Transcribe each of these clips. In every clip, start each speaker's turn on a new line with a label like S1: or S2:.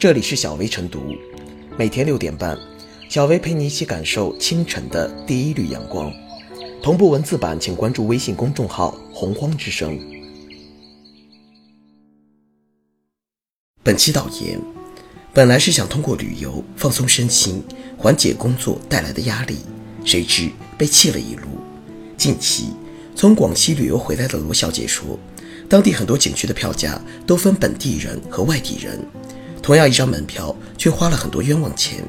S1: 这里是小薇晨读，每天六点半，小薇陪你一起感受清晨的第一缕阳光。同步文字版，请关注微信公众号“洪荒之声”。本期导言：本来是想通过旅游放松身心，缓解工作带来的压力，谁知被气了一路。近期，从广西旅游回来的罗小姐说，当地很多景区的票价都分本地人和外地人。同样一张门票，却花了很多冤枉钱。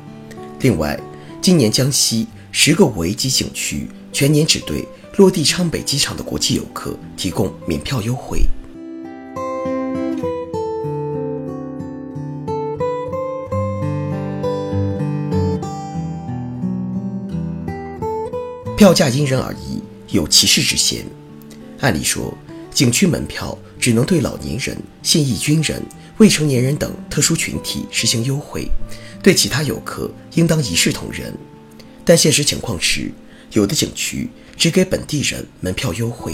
S1: 另外，今年江西十个五 A 级景区全年只对落地昌北机场的国际游客提供免票优惠。票价因人而异，有歧视之嫌。按理说，景区门票只能对老年人、现役军人。未成年人等特殊群体实行优惠，对其他游客应当一视同仁。但现实情况是，有的景区只给本地人门票优惠，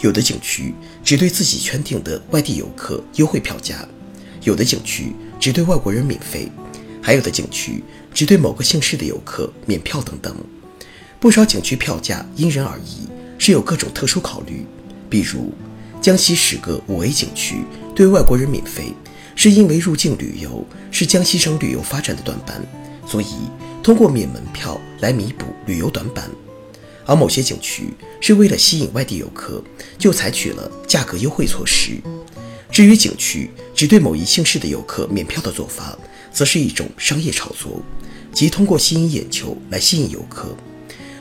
S1: 有的景区只对自己圈定的外地游客优惠票价，有的景区只对外国人免费，还有的景区只对某个姓氏的游客免票等等。不少景区票价因人而异，是有各种特殊考虑，比如江西十个五 A 景区对外国人免费。是因为入境旅游是江西省旅游发展的短板，所以通过免门票来弥补旅游短板。而某些景区是为了吸引外地游客，就采取了价格优惠措施。至于景区只对某一姓氏的游客免票的做法，则是一种商业炒作，即通过吸引眼球来吸引游客。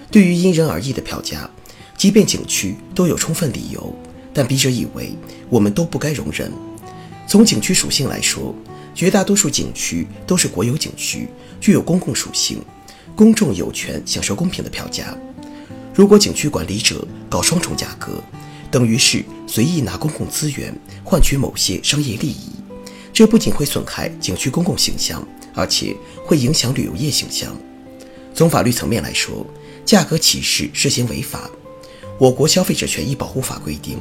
S1: 对于因人而异的票价，即便景区都有充分理由，但笔者以为我们都不该容忍。从景区属性来说，绝大多数景区都是国有景区，具有公共属性，公众有权享受公平的票价。如果景区管理者搞双重价格，等于是随意拿公共资源换取某些商业利益，这不仅会损害景区公共形象，而且会影响旅游业形象。从法律层面来说，价格歧视涉嫌违法。我国消费者权益保护法规定，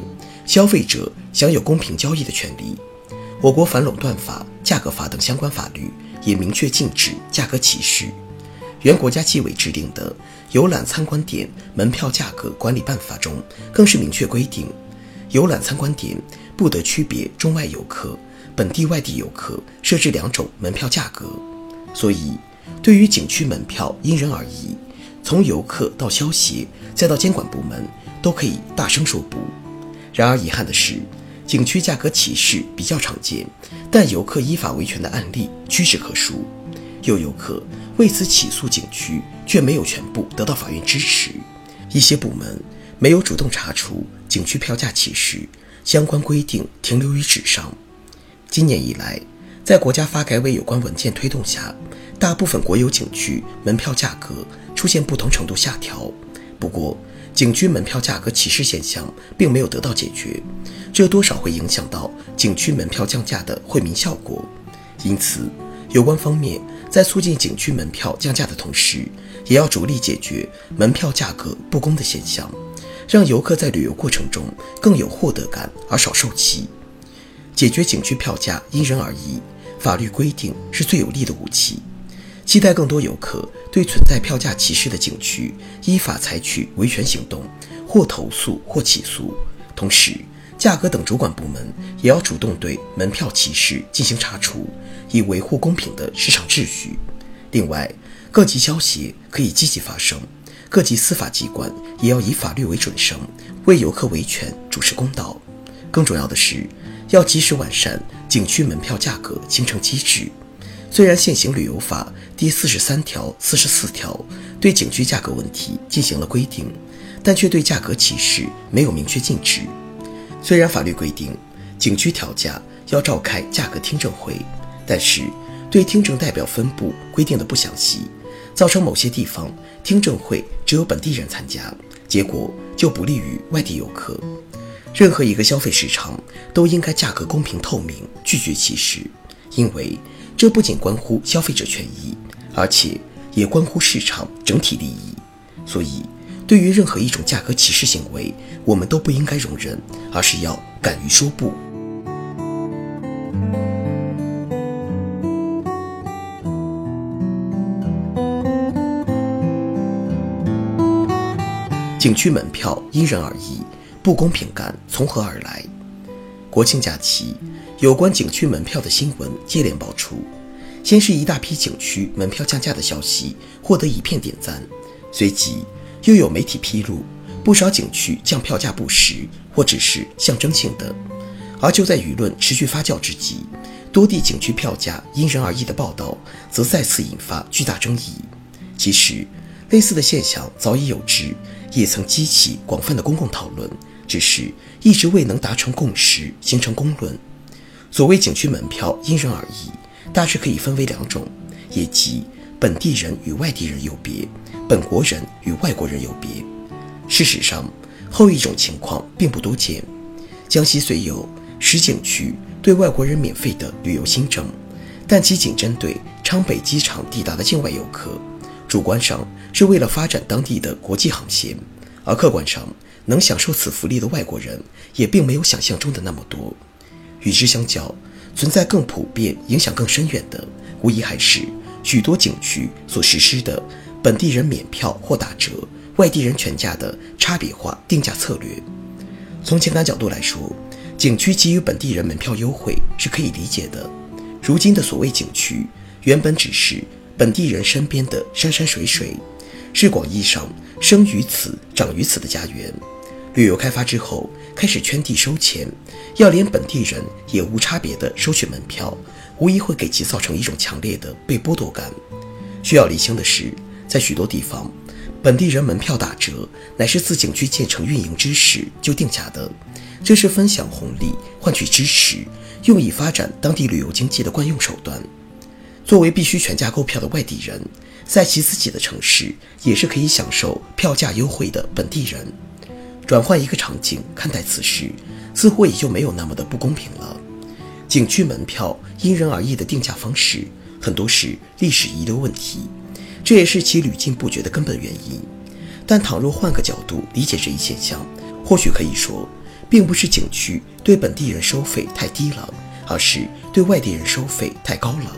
S1: 消费者享有公平交易的权利。我国反垄断法、价格法等相关法律也明确禁止价格歧视。原国家纪委制定的《游览参观点门票价格管理办法》中更是明确规定，游览参观点不得区别中外游客、本地外地游客设置两种门票价格。所以，对于景区门票因人而异，从游客到消协再到监管部门都可以大声说不。然而遗憾的是。景区价格歧视比较常见，但游客依法维权的案例屈指可数。有游客为此起诉景区，却没有全部得到法院支持。一些部门没有主动查处景区票价歧视，相关规定停留于纸上。今年以来，在国家发改委有关文件推动下，大部分国有景区门票价格出现不同程度下调。不过，景区门票价格歧视现象并没有得到解决，这多少会影响到景区门票降价的惠民效果。因此，有关方面在促进景区门票降价的同时，也要着力解决门票价格不公的现象，让游客在旅游过程中更有获得感而少受气。解决景区票价因人而异，法律规定是最有力的武器。期待更多游客对存在票价歧视的景区依法采取维权行动，或投诉或起诉。同时，价格等主管部门也要主动对门票歧视进行查处，以维护公平的市场秩序。另外，各级消协可以积极发声，各级司法机关也要以法律为准绳，为游客维权主持公道。更重要的是，要及时完善景区门票价格形成机制。虽然现行旅游法第四十三条、四十四条对景区价格问题进行了规定，但却对价格歧视没有明确禁止。虽然法律规定景区调价要召开价格听证会，但是对听证代表分布规定的不详细，造成某些地方听证会只有本地人参加，结果就不利于外地游客。任何一个消费市场都应该价格公平透明，拒绝歧视，因为。这不仅关乎消费者权益而且也关乎市场整体利益。所以对于任何一种价格歧视行为我们都不应该容忍而是要敢于说不。景区门票因人而异不公平感从何而来？国庆假期，有关景区门票的新闻接连爆出。先是一大批景区门票降价的消息获得一片点赞，随即又有媒体披露，不少景区降票价不实或只是象征性的。而就在舆论持续发酵之际，多地景区票价因人而异的报道则再次引发巨大争议。其实，类似的现象早已有之，也曾激起广泛的公共讨论，只是一直未能达成共识，形成公论。所谓景区门票因人而异。大致可以分为两种，也即本地人与外地人有别，本国人与外国人有别。事实上，后一种情况并不多见。江西虽有十景区对外国人免费的旅游新政，但其仅针对昌北机场抵达的境外游客，主观上是为了发展当地的国际航线，而客观上能享受此福利的外国人也并没有想象中的那么多。与之相较，存在更普遍、影响更深远的，无疑还是许多景区所实施的本地人免票或打折、外地人全价的差别化定价策略。从情感角度来说，景区给予本地人门票优惠是可以理解的。如今的所谓景区，原本只是本地人身边的山山水水，是广义上生于此、长于此的家园。旅游开发之后，开始圈地收钱，要连本地人也无差别地收取门票，无疑会给其造成一种强烈的被剥夺感。需要厘清的是，在许多地方，本地人门票打折乃是自景区建成运营之时就定下的，这是分享红利换取支持，用以发展当地旅游经济的惯用手段。作为必须全价购票的外地人，在其自己的城市也是可以享受票价优惠的本地人。转换一个场景看待此事，似乎也就没有那么的不公平了。景区门票因人而异的定价方式，很多是历史遗留问题，这也是其屡禁不绝的根本原因。但倘若换个角度理解这一现象，或许可以说，并不是景区对本地人收费太低了，而是对外地人收费太高了。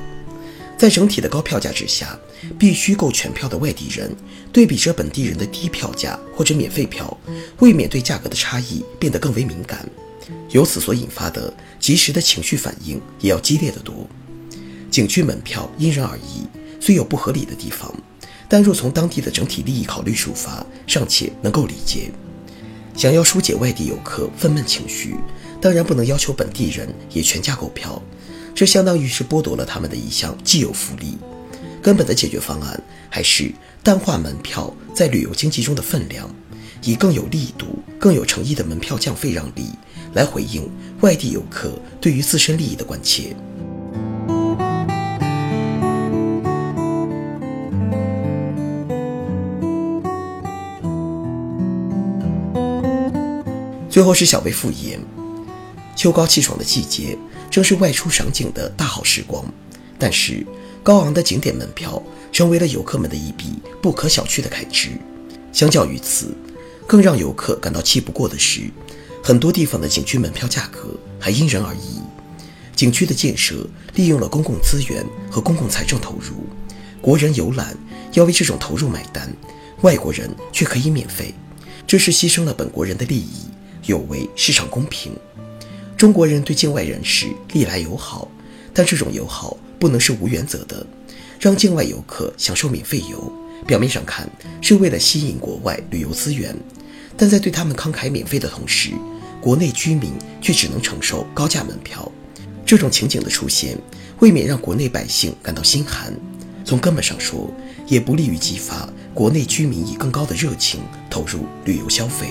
S1: 在整体的高票价之下，必须购全票的外地人对比着本地人的低票价或者免费票，未免对价格的差异变得更为敏感，由此所引发的及时的情绪反应也要激烈得多。景区门票因人而异，虽有不合理的地方，但若从当地的整体利益考虑出发，尚且能够理解。想要疏解外地游客愤懑情绪，当然不能要求本地人也全价购票。这相当于是剥夺了他们的一项既有福利。根本的解决方案还是淡化门票在旅游经济中的分量，以更有力度、更有诚意的门票降费让利来回应外地游客对于自身利益的关切。最后是小微复言。秋高气爽的季节，正是外出赏景的大好时光。但是，高昂的景点门票成为了游客们的一笔不可小觑的开支。相较于此，更让游客感到气不过的是，很多地方的景区门票价格还因人而异。景区的建设利用了公共资源和公共财政投入，国人游览要为这种投入买单，外国人却可以免费，这是牺牲了本国人的利益，有违市场公平。中国人对境外人士历来友好，但这种友好不能是无原则的。让境外游客享受免费游，表面上看是为了吸引国外旅游资源，但在对他们慷慨免费的同时，国内居民却只能承受高价门票。这种情景的出现，未免让国内百姓感到心寒。从根本上说，也不利于激发国内居民以更高的热情投入旅游消费。